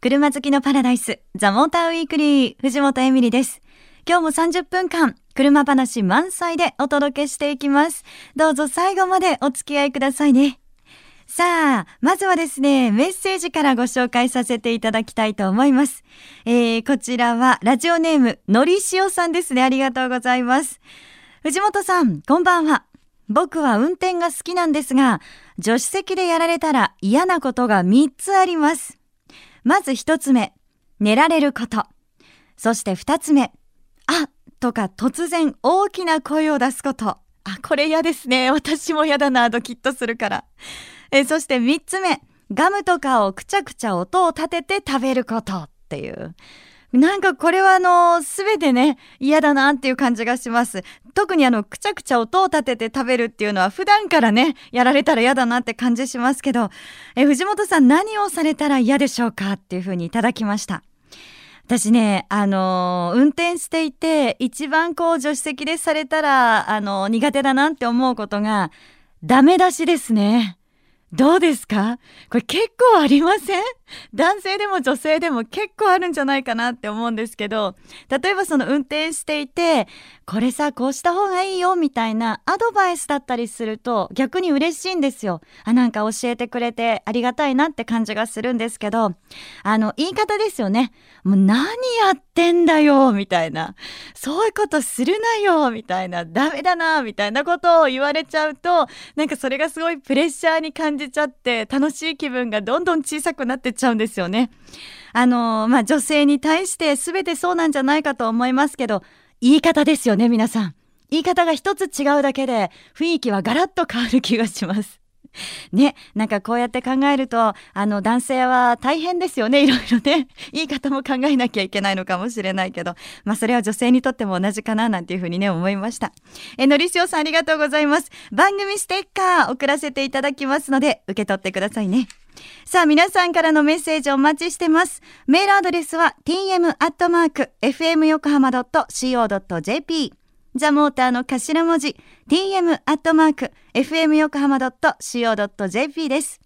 車好きのパラダイス、ザ・モーターウィークリー、藤本エミリです。今日も30分間、車話満載でお届けしていきます。どうぞ最後までお付き合いくださいね。さあ、まずはですね、メッセージからご紹介させていただきたいと思います。えー、こちらはラジオネーム、のりしおさんですね。ありがとうございます。藤本さん、こんばんは。僕は運転が好きなんですが、助手席でやられたら嫌なことが3つあります。まず一つ目、寝られること。そして二つ目、あとか突然大きな声を出すこと。あ、これ嫌ですね。私も嫌だな、ドキッとするから。えそして三つ目、ガムとかをくちゃくちゃ音を立てて食べることっていう。なんかこれはあの、すべてね、嫌だなっていう感じがします。特にあの、くちゃくちゃ音を立てて食べるっていうのは普段からね、やられたら嫌だなって感じしますけど、え、藤本さん何をされたら嫌でしょうかっていうふうにいただきました。私ね、あの運転していて、一番こう、助手席でされたら、あの苦手だなって思うことが、ダメ出しですね。どうですか？これ結構ありません？男性でも女性でも結構あるんじゃないかなって思うんですけど、例えばその運転していて、これさ、こうした方がいいよみたいなアドバイスだったりすると逆に嬉しいんですよ。あ、なんか教えてくれてありがたいなって感じがするんですけど、あの、言い方ですよね。もう何やってんだよみたいな。そういうことするなよみたいな。ダメだなみたいなことを言われちゃうと、なんかそれがすごいプレッシャーに感じちゃって楽しい気分がどんどん小さくなってっちゃうんですよね。あの、まあ、女性に対して全てそうなんじゃないかと思いますけど、言い方ですよね、皆さん。言い方が一つ違うだけで雰囲気はガラッと変わる気がします。ね、なんかこうやって考えると、あの男性は大変ですよね、いろいろね。言い方も考えなきゃいけないのかもしれないけど、まあそれは女性にとっても同じかななんていうふうにね、思いました。え、のりしおさんありがとうございます。番組ステッカー送らせていただきますので、受け取ってくださいね。さあ、皆さんからのメッセージお待ちしてます。メールアドレスは tm.fmyokohama.co.jp ザ・モーターの頭文字 tm.fmyokohama.co.jp です。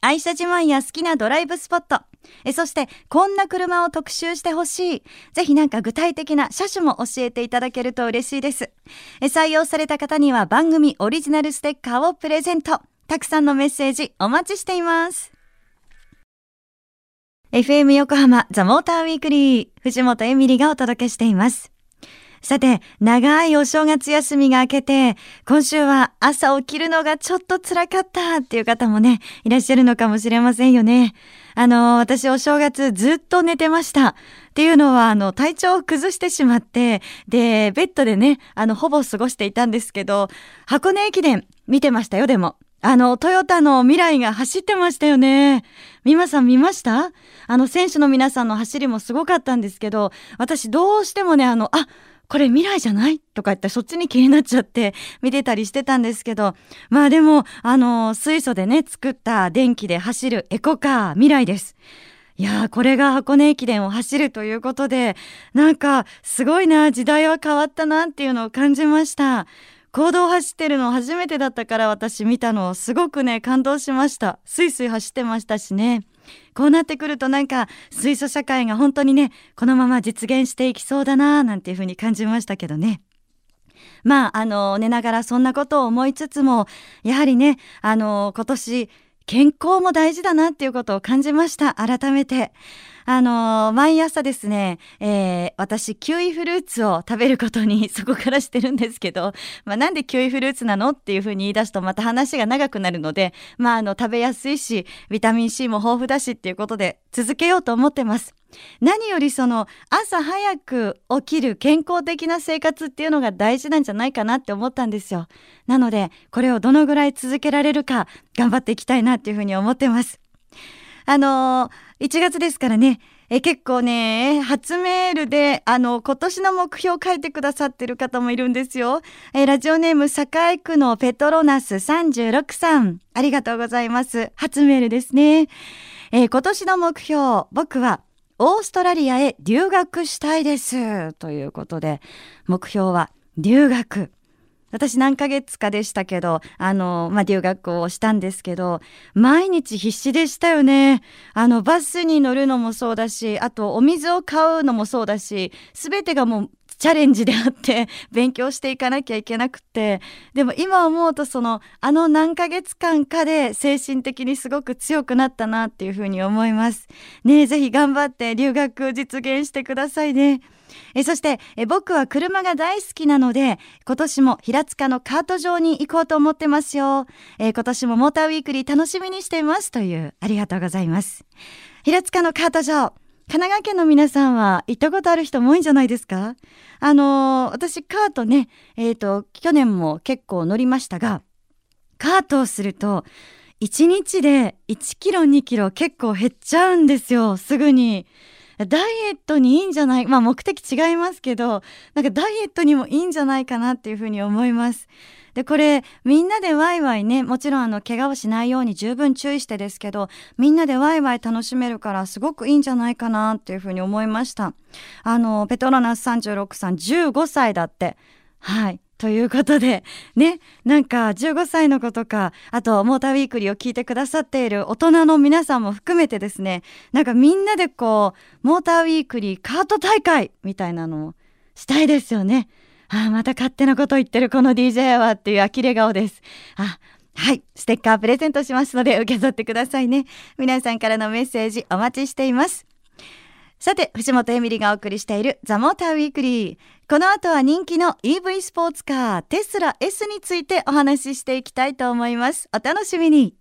愛車自慢や好きなドライブスポット、えそしてこんな車を特集してほしい。ぜひなんか具体的な車種も教えていただけると嬉しいです。え採用された方には番組オリジナルステッカーをプレゼント。たくさんのメッセージお待ちしています。FM 横浜ザ・モーターウィークリー藤本エミリがお届けしています。さて、長いお正月休みが明けて、今週は朝起きるのがちょっと辛かったっていう方もね、いらっしゃるのかもしれませんよね。あの、私お正月ずっと寝てました。っていうのは、あの、体調を崩してしまって、で、ベッドでね、あの、ほぼ過ごしていたんですけど、箱根駅伝見てましたよ、でも。あの、トヨタの未来が走ってましたよね。美馬さん見ました？あの、選手の皆さんの走りもすごかったんですけど、私どうしてもね、あの、あ、これ未来じゃない？とか言ってそっちに気になっちゃって見てたりしてたんですけど、まあでも、あの、水素でね、作った電気で走るエコカー未来です。いやー、これが箱根駅伝を走るということで、なんか、すごいな、時代は変わったなっていうのを感じました。行動走ってるの初めてだったから私見たのすごくね感動しました。スイスイ走ってましたしね。こうなってくるとなんか水素社会が本当にねこのまま実現していきそうだななんていうふうに感じましたけどね。まああの寝ながらそんなことを思いつつもやはりねあの今年健康も大事だなっていうことを感じました。改めて。あのー、毎朝ですね、えー、私、キウイフルーツを食べることに そこからしてるんですけど、まあ、なんでキウイフルーツなのっていうふうに言い出すとまた話が長くなるので、まあ、あの、食べやすいし、ビタミン C も豊富だしっていうことで続けようと思ってます。何よりその朝早く起きる健康的な生活っていうのが大事なんじゃないかなって思ったんですよ。なので、これをどのぐらい続けられるか頑張っていきたいなっていうふうに思ってます。あのー、1月ですからね、え結構ね、初メールで、あの、今年の目標を書いてくださってる方もいるんですよ。えラジオネーム、栄区のペトロナス36さん。ありがとうございます。初メールですね。え今年の目標、僕は、オーストラリアへ留学したいです。ということで、目標は留学。私何ヶ月かでしたけど、あの、まあ、留学をしたんですけど、毎日必死でしたよね。あの、バスに乗るのもそうだし、あとお水を買うのもそうだし、すべてがもうチャレンジであって 勉強していかなきゃいけなくて。でも今思うとそのあの何ヶ月間かで精神的にすごく強くなったなっていうふうに思います。ねぜひ頑張って留学実現してくださいね。えそしてえ僕は車が大好きなので今年も平塚のカート場に行こうと思ってますよ。え今年もモーターウィークリー楽しみにしていますというありがとうございます。平塚のカート場神奈川県の皆さんは行ったことある人も多いんじゃないですか？あのー、私カートね、えっ、ー、と、去年も結構乗りましたが、カートをすると、1日で1キロ2キロ結構減っちゃうんですよ、すぐに。ダイエットにいいんじゃない？まあ目的違いますけど、なんかダイエットにもいいんじゃないかなっていうふうに思います。で、これ、みんなでワイワイね、もちろんあの、怪我をしないように十分注意してですけど、みんなでワイワイ楽しめるからすごくいいんじゃないかなっていうふうに思いました。あの、ペトロナス36さん15歳だって。はい。ということで、ね、なんか15歳の子とか、あとモーターウィークリーを聞いてくださっている大人の皆さんも含めてですね、なんかみんなでこう、モーターウィークリーカート大会みたいなのをしたいですよね。ああ、また勝手なこと言ってるこの DJ はっていう呆れ顔です。あ、はい。ステッカープレゼントしますので受け取ってくださいね。皆さんからのメッセージお待ちしています。さて、藤本エミリがお送りしているザ・モーターウィークリー。この後は人気の EV スポーツカーテスラ S についてお話ししていきたいと思います。お楽しみに。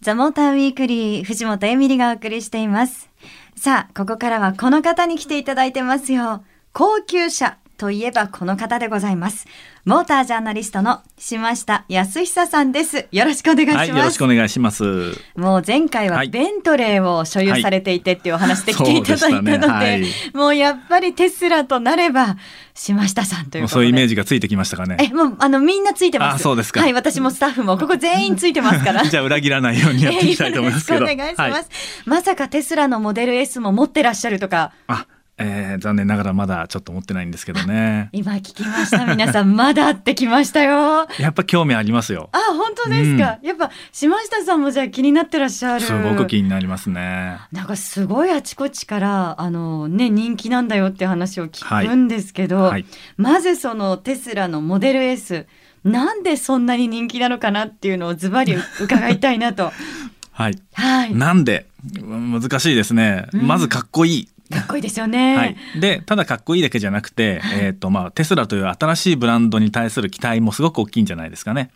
ザ・モーターウィークリー、藤本エミリがお送りしています。さあ、ここからはこの方に来ていただいてますよ。高級車、といえばこの方でございます。モータージャーナリストの島下康久さんです。よろしくお願いします。はい、よろしくお願いします。もう前回はベントレーを所有されていてっていうお話で来ていただいたので、はいねはい、もうやっぱりテスラとなれば島下さんというそういうイメージがついてきましたかね。え、もうあのみんなついてます。あ、そうですか。はい、私もスタッフもここ全員ついてますから。じゃあ裏切らないようにやっていきたいと思いますけど。お願いします。まさかテスラのモデル S も持ってらっしゃるとか。あえー、残念ながらまだちょっと持ってないんですけどね。今聞きました。皆さん、まだってきましたよ。やっぱ興味ありますよ。あ、本当ですか。うん、やっぱ、島下さんもじゃあ気になってらっしゃる。すごく気になりますね。なんかすごいあちこちから、あのね、人気なんだよって話を聞くんですけど、はいはい、まずそのテスラのモデル S、なんでそんなに人気なのかなっていうのをズバリ伺いたいなと。はい。はい。なんで？難しいですね。まずかっこいい。かっこいいですよね。はい、でただかっこいいだけじゃなくて、えーとまあ、テスラという新しいブランドに対する期待もすごく大きいんじゃないですかね。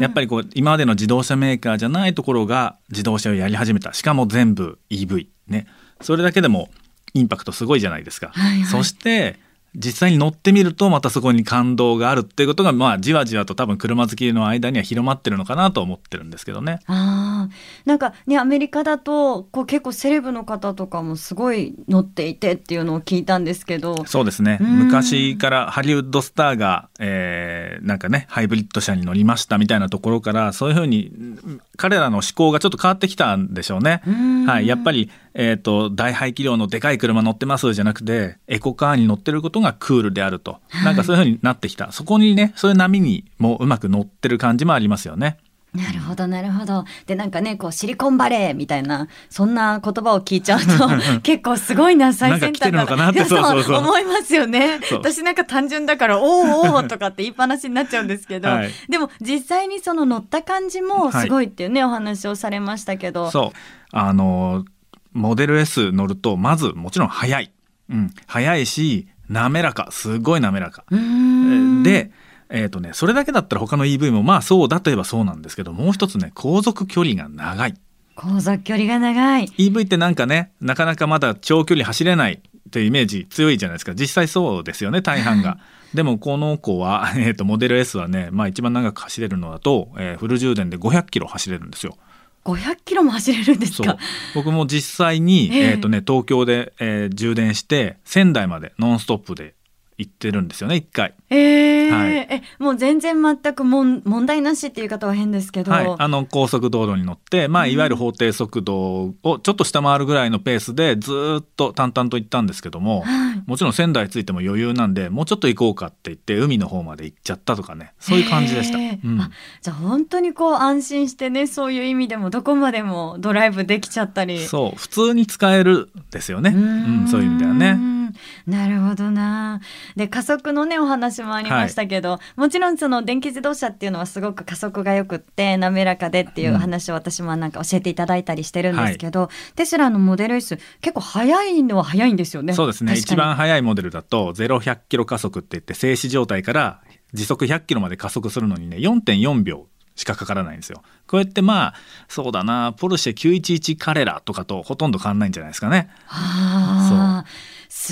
やっぱりこう今までの自動車メーカーじゃないところが自動車をやり始めた。しかも全部 EV ね。それだけでもインパクトすごいじゃないですか。はいはい、そして実際に乗ってみるとまたそこに感動があるっていうことがまあじわじわと多分車好きの間には広まってるのかなと思ってるんですけどね。あなんかねアメリカだとこう結構セレブの方とかもすごい乗っていてっていうのを聞いたんですけど。そうですね。昔からハリウッドスターが、えー、なんかねハイブリッド車に乗りましたみたいなところからそういうふうに彼らの思考がちょっと変わってきたんでしょうね。はい、やっぱりえーと、大排気量のでかい車乗ってますじゃなくてエコカーに乗ってることがクールであると、はい、なんかそういうふうになってきた。そこにねそういう波にもうまく乗ってる感じもありますよね。なるほどなるほど。でなんかねこうシリコンバレーみたいなそんな言葉を聞いちゃうと 結構すごいな最先端だなって。そう思いますよね。私なんか単純だから「おおお」とかって言いっぱなしになっちゃうんですけど、はい、でも実際にその乗った感じもすごいっていうね、はい、お話をされましたけど。そう。あのモデル S 乗るとまずもちろん速い、うん、速いし滑らか。すごい滑らか。でえーとね、それだけだったら他の EV もまあそうだといえばそうなんですけどもう一つね航続距離が長い。航続距離が長い。EV ってなんかねなかなかまだ長距離走れないというイメージ強いじゃないですか。実際そうですよね大半が。でもこの子は、えーと、モデル S はね、まあ、一番長く走れるのだと、えー、フル充電で500キロ走れるんですよ。500キロも走れるんですか？僕も実際に、えー、えーとね、東京で、えー、充電して仙台までノンストップで行ってるんですよね一回。えー。はい、えもう全然全くもん問題なしっていう方は変ですけど、はい、あの高速道路に乗って、まあ、いわゆる法定速度をちょっと下回るぐらいのペースでずっと淡々と行ったんですけども、はい、もちろん仙台着いても余裕なんでもうちょっと行こうかって言って海の方まで行っちゃったとかねそういう感じでした。えー。うん、じゃあ本当にこう安心してねそういう意味でもどこまでもドライブできちゃったり。そう普通に使えるですよね、うん、そういう意味ではね。なるほどな。で加速のねお話もありましたけど、はい、もちろんその電気自動車っていうのはすごく加速がよくって滑らかでっていう話を私もなんか教えていただいたりしてるんですけど、うんはい、テスラのモデル S 結構速いのは速いんですよね。そうですね。一番速いモデルだとゼロ100キロ加速って言って静止状態から時速100キロまで加速するのにね4.4秒しかかからないんですよ。こうやってまあそうだなポルシェ911カレラとかとほとんど変わんないんじゃないですかね。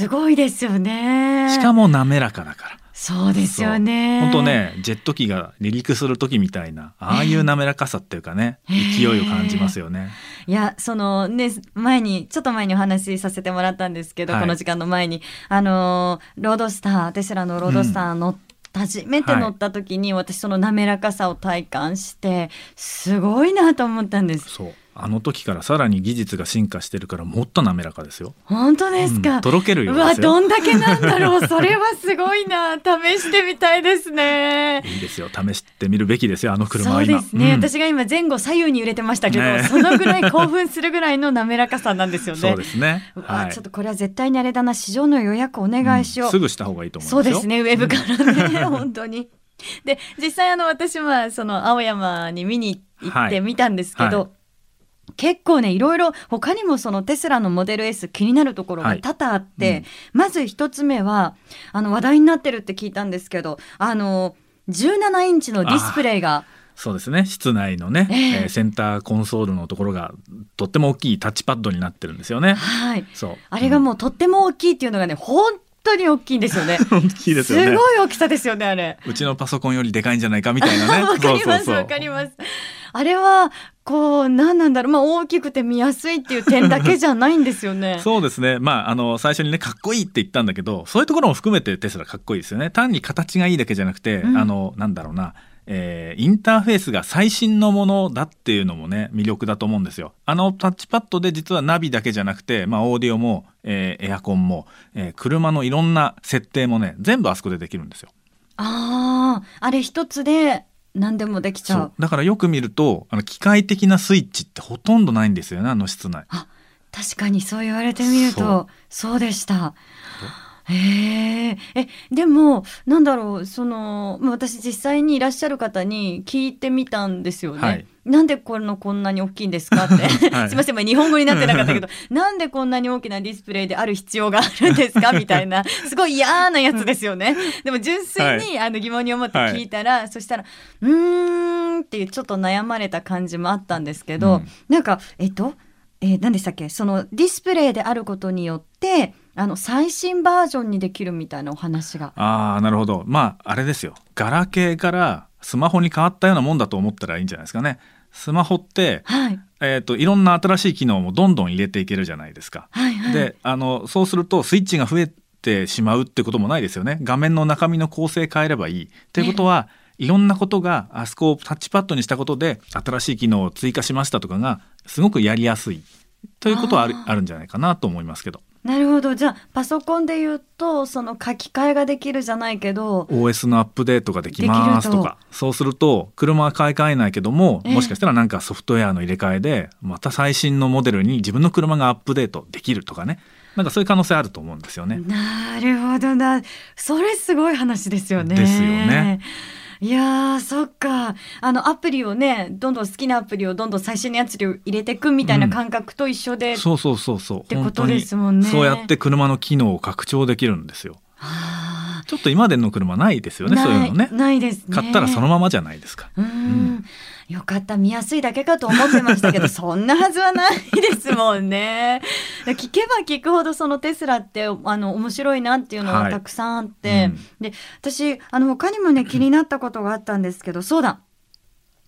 はあ、すごいですよね。しかも滑らかだから。そうですよね。本当ね、ジェット機が離陸する時みたいな、ああいう滑らかさっていうかね、えー、勢いを感じますよね。いや、そのね、前に、ちょっと前にお話しさせてもらったんですけど、はい、この時間の前に、あの、ロードスター、テスラのロードスター乗って、うん初めて乗った時に私その滑らかさを体感してすごいなと思ったんです。そうあの時からさらに技術が進化してるからもっと滑らかですよ。本当ですか？うん、とろけるようわどんだけなんだろう。それはすごいな。試してみたいですね。いいですよ。試してみるべきですよ。あの車は今。そうですね、うん、私が今前後左右に揺れてましたけど、ね、そのぐらい興奮するぐらいの滑らかさなんですよね。そうですね。はい、ちょっとこれは絶対にあれだな。市場の予約お願いしよう。うん、すぐした方がいいと思いますそうですね。ウェブからね。本当に。で実際あの私はその青山に見に行ってみたんですけど。はいはい結構ねいろいろ他にもそのテスラのモデル S 気になるところが多々あって、はいうん、まず一つ目はあの話題になってるって聞いたんですけどあの17インチのディスプレイが。そうですね室内のね、えー、えー、センターコンソールのところがとっても大きいタッチパッドになってるんですよね。はい、そうあれがもうとっても大きいっていうのがね本当に大きいんですよね。大きいですよね。すごい大きさですよねあれ。うちのパソコンよりでかいんじゃないかみたいなね。わかりますわかります。あれはこう何なんだろう。まあ大きくて見やすいっていう点だけじゃないんですよね。そうですね。まああの最初にねかっこいいって言ったんだけどそういうところも含めてテスラかっこいいですよね。単に形がいいだけじゃなくて、うん、あのなんだろうな。えー、インターフェースが最新のものだっていうのもね魅力だと思うんですよ。あのタッチパッドで実はナビだけじゃなくて、まあ、オーディオも、えー、エアコンも、えー、車のいろんな設定もね全部あそこでできるんですよ。あああれ一つで何でもできちゃう。だからよく見るとあの機械的なスイッチってほとんどないんですよねあの室内。あ確かにそう言われてみるとそう。でしたへええでもなんだろうその私実際にいらっしゃる方に聞いてみたんですよね。はい。なんでこのこんなに大きいんですかって、はい、すみません、日本語になってなかったけど。なんでこんなに大きなディスプレイである必要があるんですかみたいな。すごい嫌なやつですよね。でも純粋に、はい、あの疑問に思って聞いたら、はい、そしたら「うーん」っていうちょっと悩まれた感じもあったんですけど、うん、なんかえっと、えー、何でしたっけ？そのディスプレイであることによってあの最新バージョンにできるみたいなお話が。ああなるほどまああれですよガラケーからスマホに変わったようなもんだと思ったらいいんじゃないですかね。スマホって、はい、えーと、いろんな新しい機能もどんどん入れていけるじゃないですか。はいはい、であのそうするとスイッチが増えてしまうってこともないですよね。画面の中身の構成変えればいい。っていうことは、いろんなことがあそこをタッチパッドにしたことで新しい機能を追加しましたとかがすごくやりやすいということはあるあるんじゃないかなと思いますけど。なるほどじゃあパソコンで言うとその書き換えができるじゃないけど OS のアップデートができますとかそうすると車は買い替えないけどももしかしたらなんかソフトウェアの入れ替えでまた最新のモデルに自分の車がアップデートできるとかねなんかそういう可能性あると思うんですよね。なるほどなそれすごい話ですよね。ですよね。いやそっか。あのアプリをねどんどん好きなアプリをどんどん最新のやつを入れていくみたいな感覚と一緒で、うん、そうそうそうそう。ってことですもんね。そうやって車の機能を拡張できるんですよ。ちょっと今までの車ないですよねそういうのね。ないです、ね、買ったらそのままじゃないですか。うん、よかった見やすいだけかと思ってましたけど そんなはずはないですもんね。聞けば聞くほどそのテスラってあの面白いなっていうのがたくさんあって、はいうん、で私あの他にもね 気になったことがあったんですけどそうだ。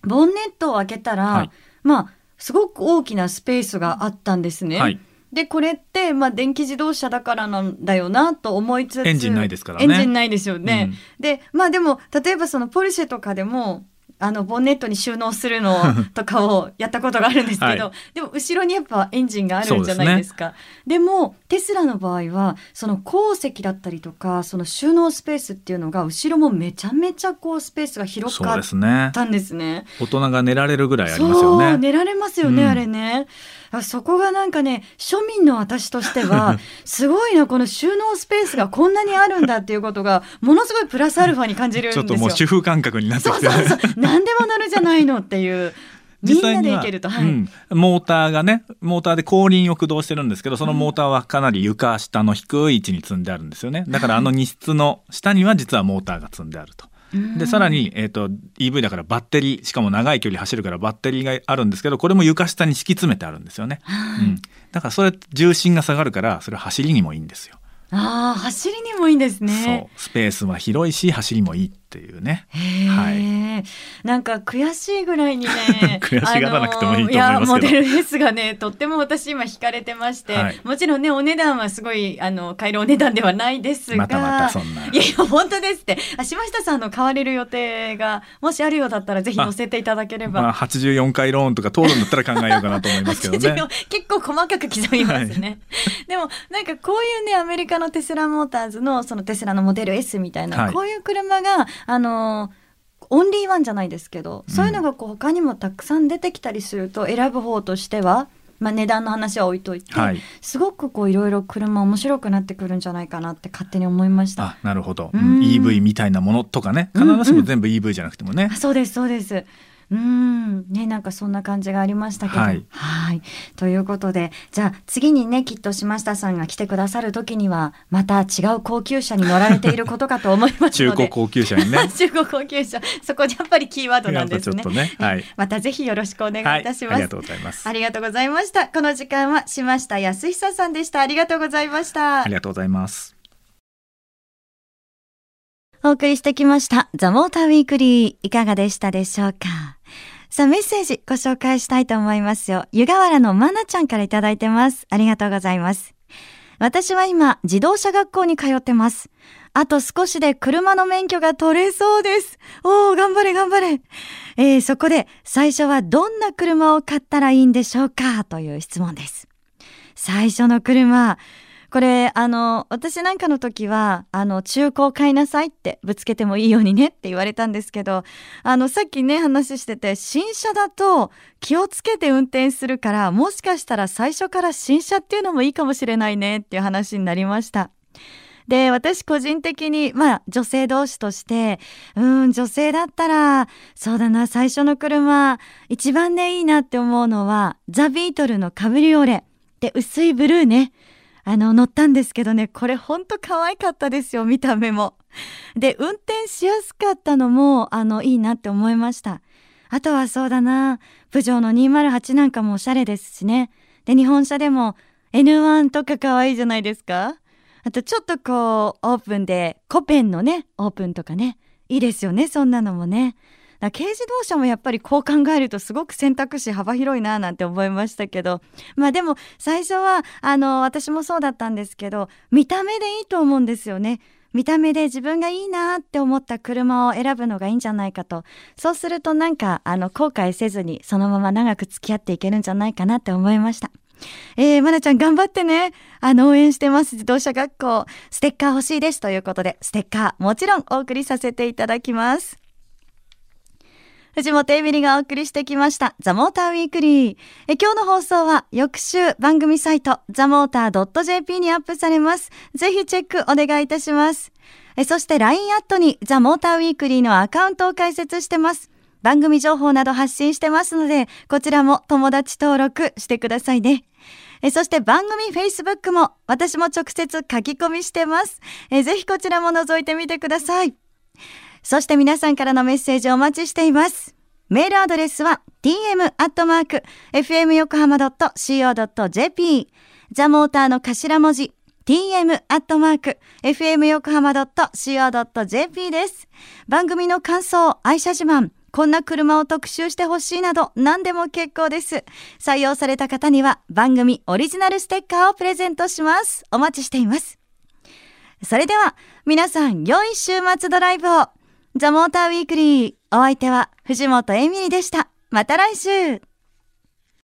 ボンネットを開けたら、はい、まあすごく大きなスペースがあったんですね。はい。でこれってまあ電気自動車だからなんだよなと思いつつエンジンないですからねエンジンないですよね、うんでまあでも例えばそのポルシェとかでもあのボンネットに収納するの とかをやったことがあるんですけど、はでも後ろにやっぱエンジンがあるんじゃないですか。でもテスラの場合はその後席だったりとかその収納スペースっていうのが後ろもめちゃめちゃこうスペースが広そうかったんですね。大人が寝られるぐらいありますよそうね寝られますよね、うん。あれね。あそこがなんかね庶民の私としては すごいなこの収納スペースがこんなにあるんだっていうことがものすごいプラスアルファに感じるんですよ。ちょっともう主婦感覚になってそうきてそうそう何でも乗るじゃないのっていう。みんなで行けると、はい。うん、モーターがねモーターで後輪を駆動してるんですけどそのモーターはかなり床下の低い位置に積んであるんですよね。だからあの荷室の下には実はモーターが積んであると。でさらに、えー、と EV だからバッテリーしかも長い距離走るからバッテリーがあるんですけどこれも床下に敷き詰めてあるんですよね、うん、だからそれ重心が下がるからそれ走りにもいいんですよ、ああ走りにもいいんですね。そう。スペースは広いし走りもいいっていうね。はい。なんか悔しいぐらいにね 悔しがらなくてもいいと思いますけど。モデル S がねとっても私今惹かれてまして、はい。もちろんねお値段はすごいあの買えるお値段ではないですがまたまたそんな。いやいや本当ですって。あ島下さんの買われる予定がもしあるようだったらぜひ載せていただければ。まあ、84回ローンとか通るんだったら考えようかなと思いますけどね。結構細かく刻みますね、でもなんかこういうねアメリカのテスラモーターズのそのテスラのモデル S みたいな、はい。こういう車があのオンリーワンじゃないですけどそういうのがこう他にもたくさん出てきたりすると選ぶ方としては、まあ、値段の話は置いといて、はい。すごくこういろいろ車面白くなってくるんじゃないかなって勝手に思いました。あなるほど、ううん。ん EV みたいなものとかね必ずしも全部 EV じゃなくてもね。あ、そうですそうです。うんねなんかそんな感じがありましたけど。はいはいということでじゃあ次にねきっと島下さんが来てくださる時にはまた違う高級車に乗られていることかと思いますので。中古高級車にね 中古高級車そこやっぱりキーワードなんですね。ねはいまたぜひよろしくお願いいたします。はい、ありがとうございますありがとうございました。この時間は島下康久さんでした。ありがとうございましたあり。がとうございますお送りしてきました。ザ・モーター・ウィークリー。いかがでしたでしょうか？さあ、メッセージご紹介したいと思いますよ。湯河原のまなちゃんからいただいてます。ありがとうございます。私は今、自動車学校に通ってます。あと少しで車の免許が取れそうです。おー、頑張れ頑張れ。えー、そこで、最初はどんな車を買ったらいいんでしょうか？という質問です。最初の車。これ、あの、私なんかの時は、あの、中古を買いなさいってぶつけてもいいようにねって言われたんですけど、あの、さっきね、話してて、新車だと気をつけて運転するから、もしかしたら最初から新車っていうのもいいかもしれないねっていう話になりました。で、私個人的に、まあ、女性同士として、うん、女性だったら、そうだな、最初の車、一番ね、いいなって思うのは、ザ・ビートルのカブリオレ。で、薄いブルーね。あの、乗ったんですけどね、これほんと可愛かったですよ、見た目も。で、運転しやすかったのも、あの、いいなって思いました。あとはそうだな、プジョーの208なんかもおしゃれですしね。で、日本車でも N1 とか可愛いじゃないですか。あとちょっとこう、オープンで、コペンのね、オープンとかね。いいですよね、そんなのもね。軽自動車もやっぱりこう考えるとすごく選択肢幅広いななんて思いましたけどまあでも最初はあの私もそうだったんですけど見た目でいいと思うんですよね。見た目で自分がいいなって思った車を選ぶのがいいんじゃないかとそうするとなんかあの後悔せずにそのまま長く付き合っていけるんじゃないかなって思いました。えー、まなちゃん頑張ってね。あの、応援してます。自動車学校。ステッカー欲しいです。ということで、ステッカーもちろんお送りさせていただきます。藤本エミリがお送りしてきました、ザ・モーター・ウィークリー。え今日の放送は翌週番組サイト、ザ・モーター .jp にアップされます。ぜひチェックお願いいたします。えそして LINE アットにザ・モーター・ウィークリーのアカウントを開設してます。番組情報など発信してますので、こちらも友達登録してくださいね。えそして番組 Facebook も私も直接書き込みしてます。えぜひこちらも覗いてみてください。そして皆さんからのメッセージをお待ちしています。メールアドレスは tm.fmyokohama.co.jp ザモーターの頭文字 tm.fmyokohama.co.jp です。番組の感想、愛車自慢、こんな車を特集してほしいなど何でも結構です。採用された方には番組オリジナルステッカーをプレゼントします。お待ちしています。それでは皆さん良い週末ドライブをザ・モーター・ウィークリー。お相手は藤本エミリでした。また来週